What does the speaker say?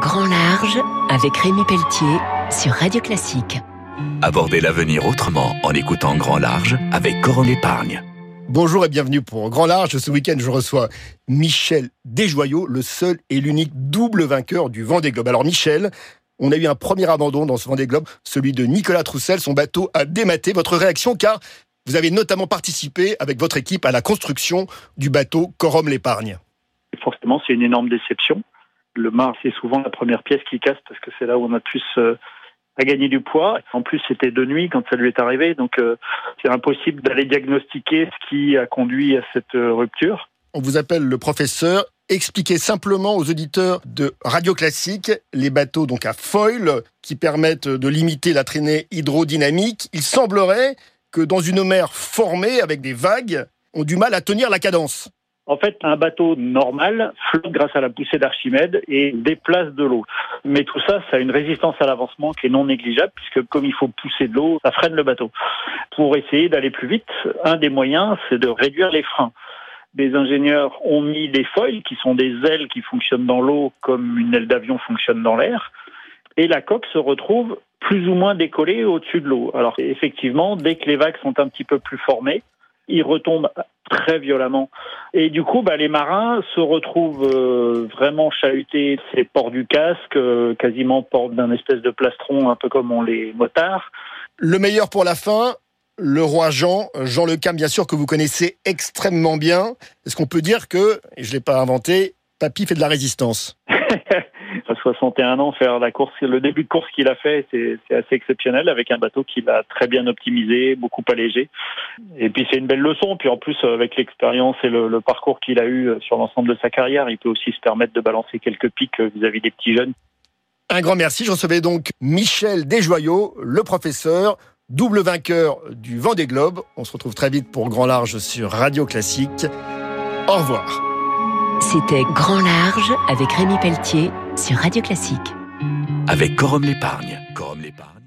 Grand Large avec Rémi Pelletier sur Radio Classique. Abordez l'avenir autrement en écoutant Grand Large avec Coron Épargne. Bonjour et bienvenue pour Grand Large. Ce week-end, je reçois Michel Desjoyaux, le seul et l'unique double vainqueur du Vendée Globe. Alors Michel, on a eu un premier abandon dans ce Vendée Globe, celui de Nicolas Troussel. Son bateau a dématé. Votre réaction, car vous avez notamment participé avec votre équipe à la construction du bateau Corum l'Épargne. Forcément, c'est une énorme déception. Le mât, c'est souvent la première pièce qui casse parce que c'est là où on a plus euh, à gagner du poids. En plus, c'était de nuit quand ça lui est arrivé, donc euh, c'est impossible d'aller diagnostiquer ce qui a conduit à cette euh, rupture. On vous appelle le professeur. Expliquez simplement aux auditeurs de Radio Classique les bateaux donc à foil qui permettent de limiter la traînée hydrodynamique. Il semblerait que dans une mer formée avec des vagues, ont du mal à tenir la cadence. En fait, un bateau normal flotte grâce à la poussée d'Archimède et déplace de l'eau. Mais tout ça, ça a une résistance à l'avancement qui est non négligeable puisque comme il faut pousser de l'eau, ça freine le bateau. Pour essayer d'aller plus vite, un des moyens, c'est de réduire les freins. Des ingénieurs ont mis des foils qui sont des ailes qui fonctionnent dans l'eau comme une aile d'avion fonctionne dans l'air. Et la coque se retrouve plus ou moins décollée au-dessus de l'eau. Alors effectivement, dès que les vagues sont un petit peu plus formées, ils retombent très violemment. Et du coup, bah, les marins se retrouvent euh, vraiment chahutés. C'est port du casque, euh, quasiment port d'un espèce de plastron, un peu comme on les motards. Le meilleur pour la fin, le roi Jean, Jean Le Cam, bien sûr, que vous connaissez extrêmement bien. Est-ce qu'on peut dire que, et je ne l'ai pas inventé, Papy fait de la résistance? 61 ans, faire la course, le début de course qu'il a fait, c'est assez exceptionnel avec un bateau qu'il a très bien optimisé, beaucoup allégé. Et puis c'est une belle leçon. Puis en plus, avec l'expérience et le, parcours qu'il a eu sur l'ensemble de sa carrière, il peut aussi se permettre de balancer quelques pics vis-à-vis des petits jeunes. Un grand merci. Je recevais donc Michel Desjoyaux, le professeur, double vainqueur du Vendée Globe. On se retrouve très vite pour Grand Large sur Radio Classique. Au revoir. C'était Grand Large avec Rémi Pelletier sur Radio Classique. Avec Corum l'épargne. Corum l'épargne.